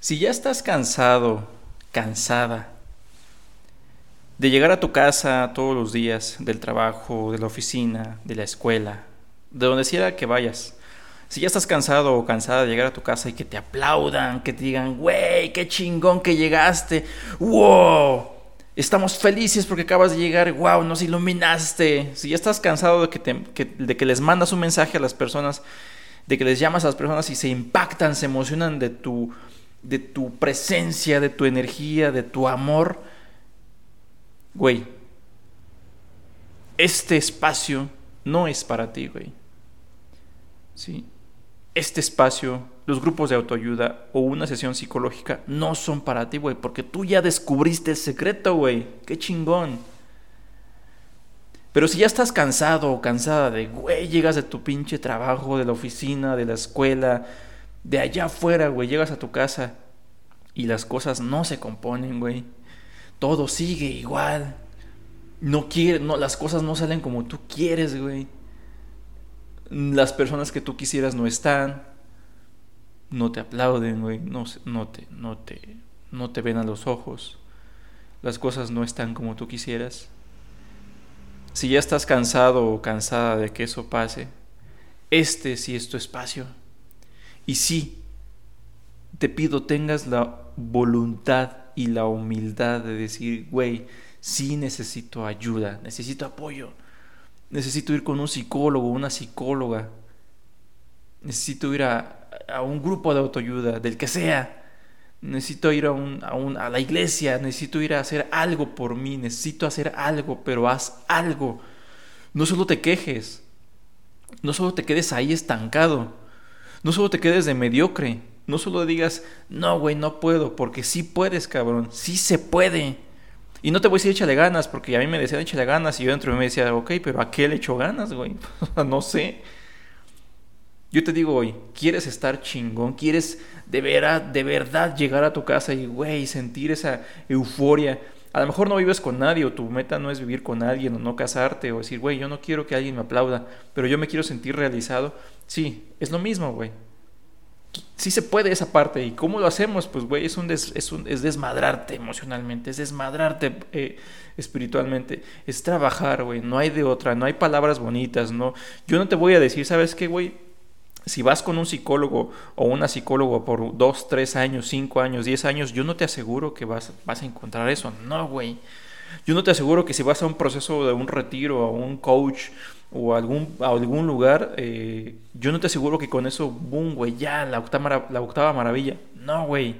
Si ya estás cansado, cansada de llegar a tu casa todos los días, del trabajo, de la oficina, de la escuela, de donde sea que vayas, si ya estás cansado o cansada de llegar a tu casa y que te aplaudan, que te digan, güey, qué chingón que llegaste, wow, estamos felices porque acabas de llegar, wow, nos iluminaste. Si ya estás cansado de que, de que les mandas un mensaje a las personas, de que les llamas a las personas y se impactan, se emocionan de tu, de tu presencia, de tu energía, de tu amor, güey, este espacio no es para ti, güey. ¿Sí? este espacio, los grupos de autoayuda o una sesión psicológica no son para ti, güey, porque tú ya descubriste el secreto, güey. Qué chingón. Pero si ya estás cansado o cansada de, güey, llegas de tu pinche trabajo, de la oficina, de la escuela, de allá afuera, güey, llegas a tu casa y las cosas no se componen, güey. Todo sigue igual. No quiere, no, las cosas no salen como tú quieres, güey las personas que tú quisieras no están, no te aplauden, güey, no, no, te, no, te, no te ven a los ojos, las cosas no están como tú quisieras. Si ya estás cansado o cansada de que eso pase, este sí es tu espacio. Y sí, te pido tengas la voluntad y la humildad de decir, güey, sí necesito ayuda, necesito apoyo necesito ir con un psicólogo, una psicóloga, necesito ir a, un grupo de autoayuda, del que sea, necesito ir a, un, a, a la iglesia, necesito ir a hacer algo por mí, necesito hacer algo, pero haz algo. No solo te quejes, no solo te quedes ahí estancado, no solo te quedes de mediocre, no solo digas, no, güey, no puedo, porque sí puedes, cabrón, sí se puede. Y no te voy a decir échale ganas, porque a mí me decían échale ganas y yo dentro de mí me decía, ok, pero ¿a qué le echo ganas, güey? no sé. Yo te digo hoy, ¿quieres estar chingón? ¿Quieres de, veras, de verdad llegar a tu casa y, güey, sentir esa euforia? A lo mejor no vives con nadie o tu meta no es vivir con alguien o no casarte o decir, güey, yo no quiero que alguien me aplauda, pero yo me quiero sentir realizado. Sí, es lo mismo, güey sí se puede esa parte. ¿Y cómo lo hacemos? Pues, güey, es, un es, es desmadrarte emocionalmente, es desmadrarte eh, espiritualmente, es trabajar, güey, no hay de otra, no hay palabras bonitas, no. Yo no te voy a decir, ¿sabes qué, güey? Si vas con un psicólogo o una psicóloga por dos, tres años, cinco años, diez años, yo no te aseguro que vas, a encontrar eso. No, güey. Yo no te aseguro que si vas a un proceso de un retiro, a un coach, o algún, a algún lugar, eh, yo no te aseguro que con eso, boom, güey, ya, la octava, la octava maravilla. No, güey.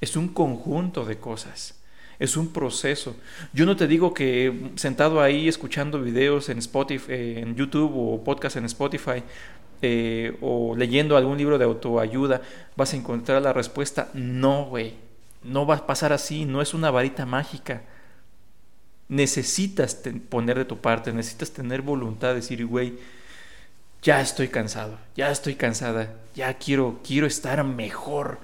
Es un conjunto de cosas. Es un proceso. Yo no te digo que sentado ahí escuchando videos en Spotify, eh, en YouTube o podcast en Spotify, eh, o leyendo algún libro de autoayuda, vas a encontrar la respuesta. No, güey. No va a pasar así. No es una varita mágica necesitas poner de tu parte, necesitas tener voluntad de decir, güey, ya estoy cansado, ya estoy cansada, ya quiero, quiero estar mejor,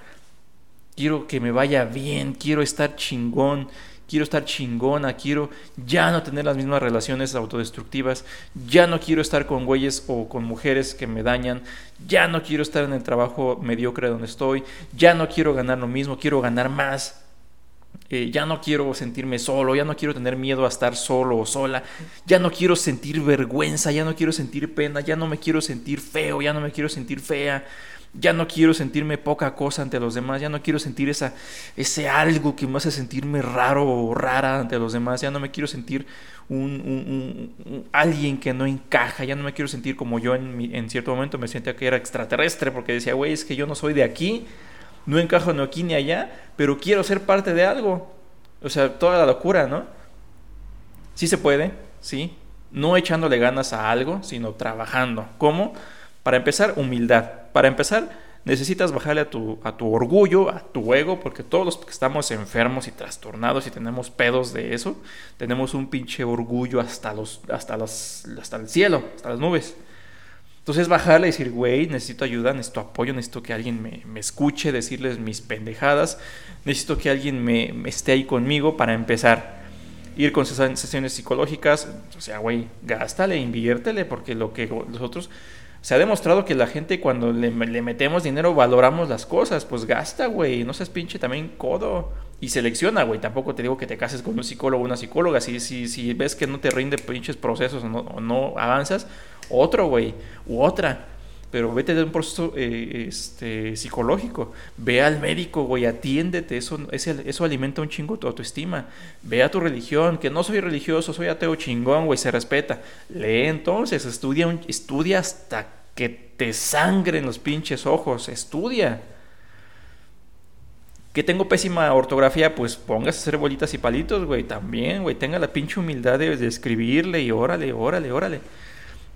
quiero que me vaya bien, quiero estar chingón, quiero estar chingona, quiero ya no tener las mismas relaciones autodestructivas, ya no quiero estar con güeyes o con mujeres que me dañan, ya no quiero estar en el trabajo mediocre donde estoy, ya no quiero ganar lo mismo, quiero ganar más, eh, ya no quiero sentirme solo, ya no quiero tener miedo a estar solo o sola, ya no quiero sentir vergüenza, ya no quiero sentir pena, ya no me quiero sentir feo, ya no me quiero sentir fea, ya no quiero sentirme poca cosa ante los demás, ya no quiero sentir esa, ese algo que me hace sentirme raro o rara ante los demás, ya no me quiero sentir un, alguien que no encaja, ya no me quiero sentir como yo en, en cierto momento me sentía que era extraterrestre porque decía, güey, es que yo no soy de aquí no encajo ni aquí ni allá, pero quiero ser parte de algo. O sea, toda la locura, ¿no? Sí se puede, sí. No echándole ganas a algo, sino trabajando. ¿Cómo? Para empezar, humildad. Para empezar, necesitas bajarle a tu, a tu orgullo, a tu ego, porque todos los que estamos enfermos y trastornados y tenemos pedos de eso, tenemos un pinche orgullo hasta, los, hasta, los, hasta el cielo, hasta las nubes. Entonces bajarle y decir, güey, necesito ayuda, necesito apoyo, necesito que alguien me, escuche, decirles mis pendejadas, necesito que alguien me, esté ahí conmigo para empezar. Ir con sesiones psicológicas, o sea, güey, gástale, inviértele, porque lo que nosotros, Se ha demostrado que la gente cuando le, metemos dinero valoramos las cosas. Pues gasta, güey. No seas pinche también codo. Y selecciona, güey. Tampoco te digo que te cases con un psicólogo o una psicóloga. Si, si, si ves que no te rinde pinches procesos o no, o no avanzas, otro, güey. U otra pero vete de un proceso eh, este, psicológico. Ve al médico, güey, atiéndete. Eso, eso alimenta un chingo tu autoestima. Ve a tu religión, que no soy religioso, soy ateo chingón, güey, se respeta. Lee entonces, estudia, un, estudia hasta que te sangren los pinches ojos. Estudia. Que tengo pésima ortografía, pues pongas a hacer bolitas y palitos, güey, también, güey. Tenga la pinche humildad de, de escribirle y órale, órale, órale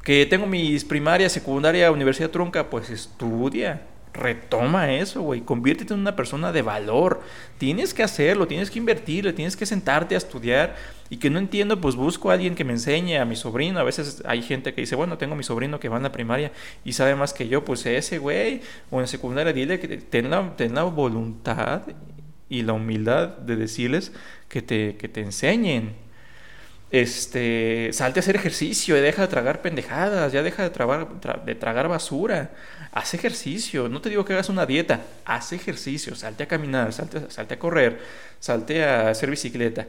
que tengo mis primaria, secundaria, universidad trunca, pues estudia. Retoma eso, güey. Conviértete en una persona de valor. Tienes que hacerlo, tienes que invertirle, tienes que sentarte a estudiar. Y que no entiendo, pues busco a alguien que me enseñe, a mi sobrino. A veces hay gente que dice, bueno, tengo a mi sobrino que va en la primaria y sabe más que yo. Pues ese, güey. O en secundaria, dile que ten la, ten la voluntad y la humildad de decirles que te, que te enseñen este, salte a hacer ejercicio, y deja de tragar pendejadas, ya deja de, tragar, de tragar basura, haz ejercicio, no te digo que hagas una dieta, haz ejercicio, salte a caminar, salte, a correr, salte a hacer bicicleta,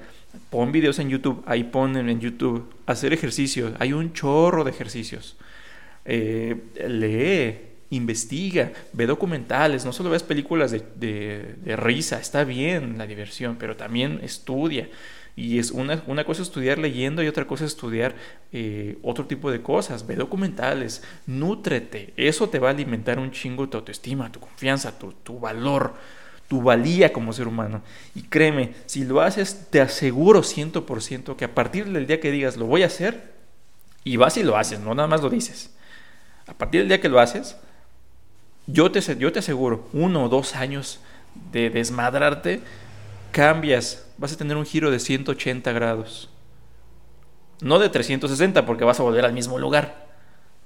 pon videos en YouTube, ahí ponen en YouTube, hacer ejercicio, hay un chorro de ejercicios, eh, lee, investiga, ve documentales, no solo ves películas de risa, está bien la diversión, pero también estudia. Y es una, una cosa estudiar leyendo y otra cosa estudiar eh, otro tipo de cosas. Ve documentales, nútrete. Eso te va a alimentar un chingo tu autoestima, tu confianza, tu, tu valor, tu valía como ser humano. Y créeme, si lo haces, te aseguro 100% que a partir del día que digas lo voy a hacer, y vas y lo haces, no nada más lo dices. A partir del día que lo haces, yo te, yo te aseguro, uno o dos años de desmadrarte, cambias, vas a tener un giro de 180 grados. No de 360 porque vas a volver al mismo lugar.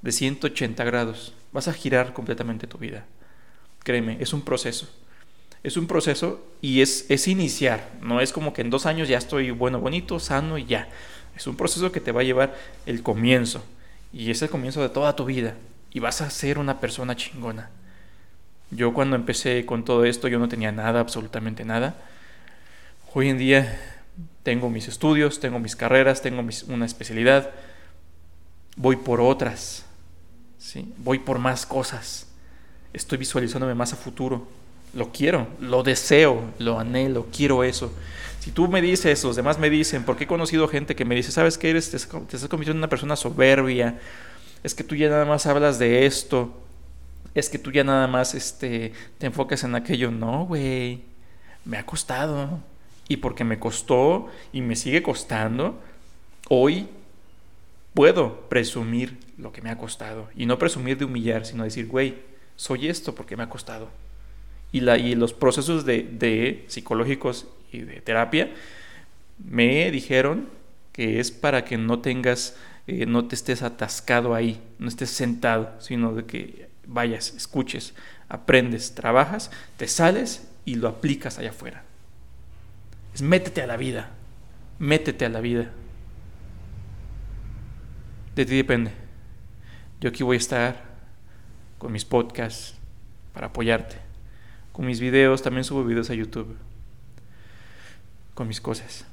De 180 grados. Vas a girar completamente tu vida. Créeme, es un proceso. Es un proceso y es, es iniciar. No es como que en dos años ya estoy bueno, bonito, sano y ya. Es un proceso que te va a llevar el comienzo. Y es el comienzo de toda tu vida. Y vas a ser una persona chingona. Yo cuando empecé con todo esto, yo no tenía nada, absolutamente nada Hoy en día tengo mis estudios, tengo mis carreras, tengo una especialidad, voy por otras, ¿sí? voy por más cosas, estoy visualizándome más a futuro, lo quiero, lo deseo, lo anhelo, quiero eso. Si tú me dices, los demás me dicen, porque he conocido gente que me dice, ¿sabes qué eres? Te, estás convirtiendo en una persona soberbia, es que tú ya nada más hablas de esto, es que tú ya nada más este, te enfocas en aquello. No, güey, me ha costado y porque me costó y me sigue costando, hoy puedo presumir lo que me ha costado. Y no presumir de humillar, sino decir, güey, soy esto porque me ha costado. Y, la, y los procesos de, psicológicos y de terapia me dijeron que es para que no tengas, eh, no te estés atascado ahí, no estés sentado, sino de que vayas, escuches, aprendes, trabajas, te sales y lo aplicas allá afuera. Es métete a la vida. Métete a la vida. De ti depende. Yo aquí voy a estar con mis podcasts para apoyarte. Con mis videos, también subo videos a YouTube. Con mis cosas.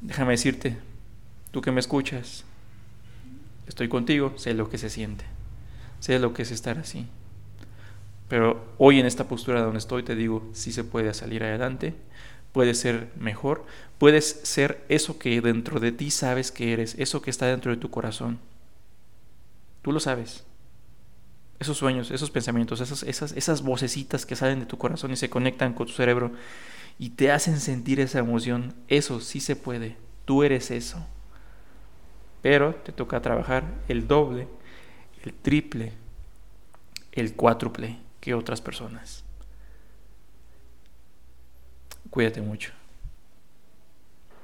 Déjame decirte, tú que me escuchas, estoy contigo, sé lo que se siente. Sé lo que es estar así. Pero hoy en esta postura donde estoy te digo, sí se puede salir adelante puedes ser mejor, puedes ser eso que dentro de ti sabes que eres, eso que está dentro de tu corazón. Tú lo sabes. Esos sueños, esos pensamientos, esas, esas, esas vocecitas que salen de tu corazón y se conectan con tu cerebro y te hacen sentir esa emoción, eso sí se puede. Tú eres eso. Pero te toca trabajar el doble, el triple, el cuádruple que otras personas. Cuídate mucho.